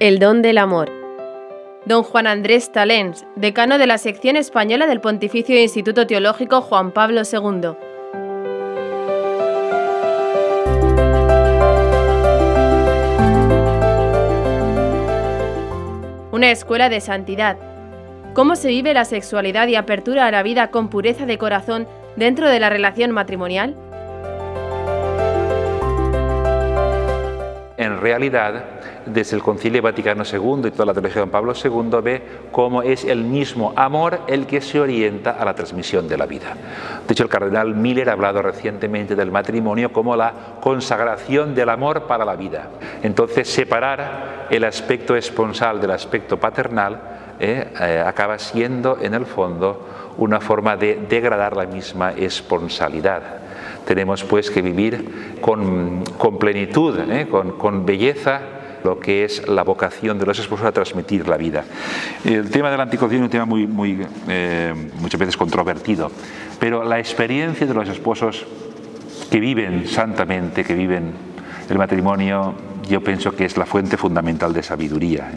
El don del amor. Don Juan Andrés Talens, decano de la sección española del Pontificio Instituto Teológico Juan Pablo II. Una escuela de santidad. ¿Cómo se vive la sexualidad y apertura a la vida con pureza de corazón dentro de la relación matrimonial? Realidad, desde el Concilio Vaticano II y toda la teología de Pablo II ve cómo es el mismo amor el que se orienta a la transmisión de la vida. De hecho, el cardenal Miller ha hablado recientemente del matrimonio como la consagración del amor para la vida. Entonces, separar el aspecto esponsal del aspecto paternal eh, eh, acaba siendo, en el fondo, una forma de degradar la misma esponsalidad. Tenemos pues que vivir con, plenitud, eh, con belleza, lo que es la vocación de los esposos a transmitir la vida. El tema de la es un tema muy, eh, muchas veces controvertido, pero la experiencia de los esposos que viven santamente, que viven el matrimonio, yo pienso que es la fuente fundamental de sabiduría.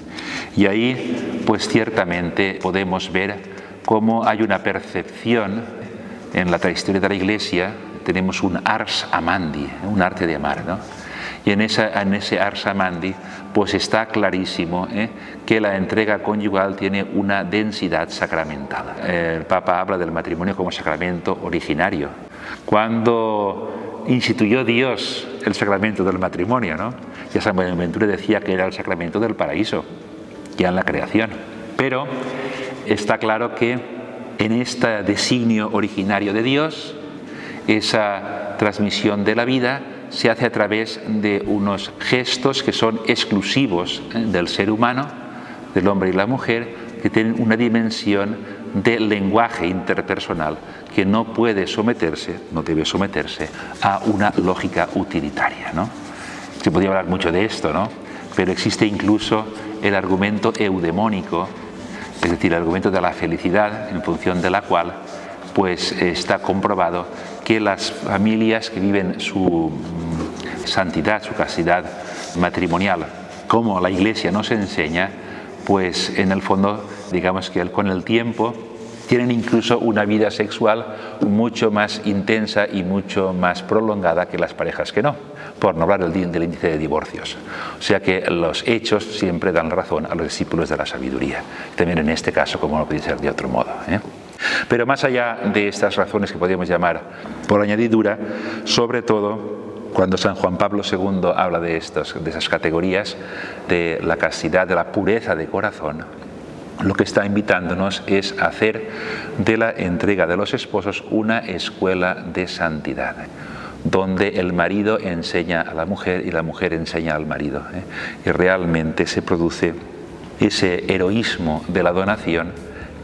Y ahí, pues ciertamente podemos ver cómo hay una percepción en la historia de la Iglesia, tenemos un ars amandi, un arte de amar, ¿no? Y en, esa, en ese ars amandi pues está clarísimo ¿eh? que la entrega conyugal tiene una densidad sacramental. El Papa habla del matrimonio como sacramento originario. Cuando instituyó Dios el sacramento del matrimonio, ¿no? ya San Buenaventura decía que era el sacramento del paraíso, ya en la creación. Pero está claro que en este designio originario de Dios, esa transmisión de la vida, se hace a través de unos gestos que son exclusivos ¿eh? del ser humano, del hombre y la mujer, que tienen una dimensión de lenguaje interpersonal que no puede someterse, no debe someterse a una lógica utilitaria. ¿no? Se podría hablar mucho de esto, ¿no? pero existe incluso el argumento eudemónico, es decir, el argumento de la felicidad, en función de la cual pues está comprobado que las familias que viven su santidad, su castidad matrimonial, como la Iglesia nos enseña, pues en el fondo, digamos que con el tiempo tienen incluso una vida sexual mucho más intensa y mucho más prolongada que las parejas que no, por no hablar del índice de divorcios. O sea que los hechos siempre dan razón a los discípulos de la sabiduría, también en este caso, como no puede ser de otro modo. ¿eh? Pero más allá de estas razones que podríamos llamar por añadidura, sobre todo cuando San Juan Pablo II habla de, estos, de esas categorías, de la castidad, de la pureza de corazón, lo que está invitándonos es hacer de la entrega de los esposos una escuela de santidad, donde el marido enseña a la mujer y la mujer enseña al marido. ¿eh? Y realmente se produce ese heroísmo de la donación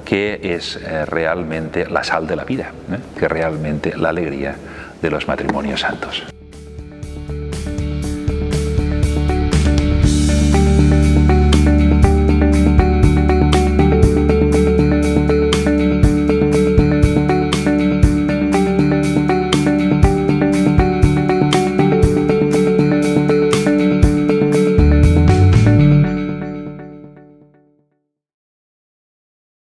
que es eh, realmente la sal de la vida, ¿eh? que realmente la alegría de los matrimonios santos.